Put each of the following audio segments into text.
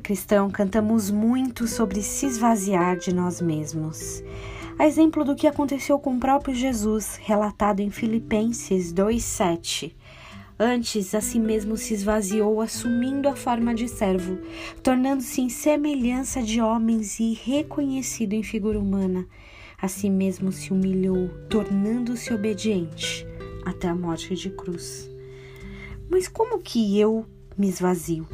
cristão, cantamos muito sobre se esvaziar de nós mesmos. A exemplo do que aconteceu com o próprio Jesus, relatado em Filipenses 2,7. Antes, a si mesmo se esvaziou, assumindo a forma de servo, tornando-se em semelhança de homens e reconhecido em figura humana. A si mesmo se humilhou, tornando-se obediente até a morte de cruz. Mas como que eu me esvazio?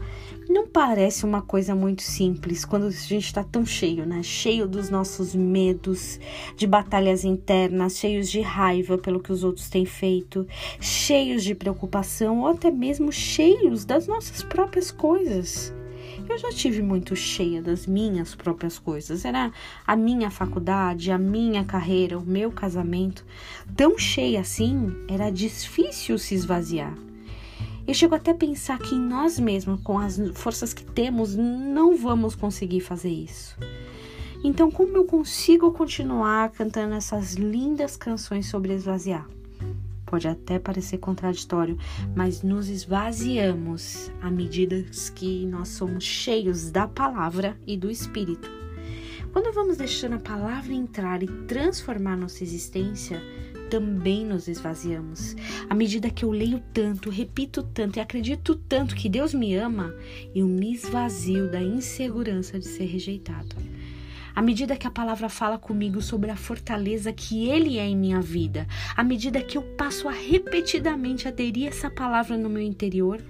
Não parece uma coisa muito simples quando a gente está tão cheio, né? Cheio dos nossos medos, de batalhas internas, cheios de raiva pelo que os outros têm feito, cheios de preocupação ou até mesmo cheios das nossas próprias coisas. Eu já tive muito cheia das minhas próprias coisas. Era a minha faculdade, a minha carreira, o meu casamento. Tão cheia assim, era difícil se esvaziar. Eu chego até a pensar que nós mesmos, com as forças que temos, não vamos conseguir fazer isso. Então, como eu consigo continuar cantando essas lindas canções sobre esvaziar? Pode até parecer contraditório, mas nos esvaziamos à medida que nós somos cheios da palavra e do Espírito. Quando vamos deixando a palavra entrar e transformar nossa existência, também nos esvaziamos. À medida que eu leio tanto, repito tanto e acredito tanto que Deus me ama, eu me esvazio da insegurança de ser rejeitado. À medida que a palavra fala comigo sobre a fortaleza que Ele é em minha vida, à medida que eu passo a repetidamente aderir essa palavra no meu interior,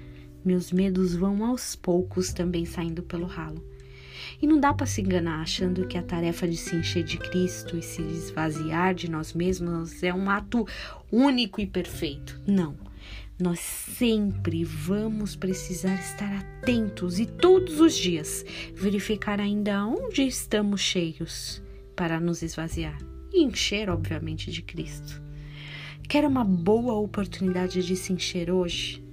meus medos vão aos poucos também saindo pelo ralo. E não dá para se enganar achando que a tarefa de se encher de Cristo e se esvaziar de nós mesmos é um ato único e perfeito. Não. Nós sempre vamos precisar estar atentos e todos os dias verificar ainda onde estamos cheios para nos esvaziar e encher, obviamente, de Cristo. Quer uma boa oportunidade de se encher hoje?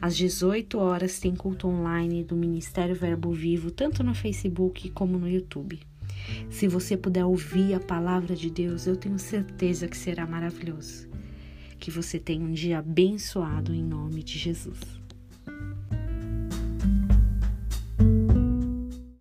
Às 18 horas tem culto online do Ministério Verbo Vivo, tanto no Facebook como no YouTube. Se você puder ouvir a palavra de Deus, eu tenho certeza que será maravilhoso. Que você tenha um dia abençoado em nome de Jesus.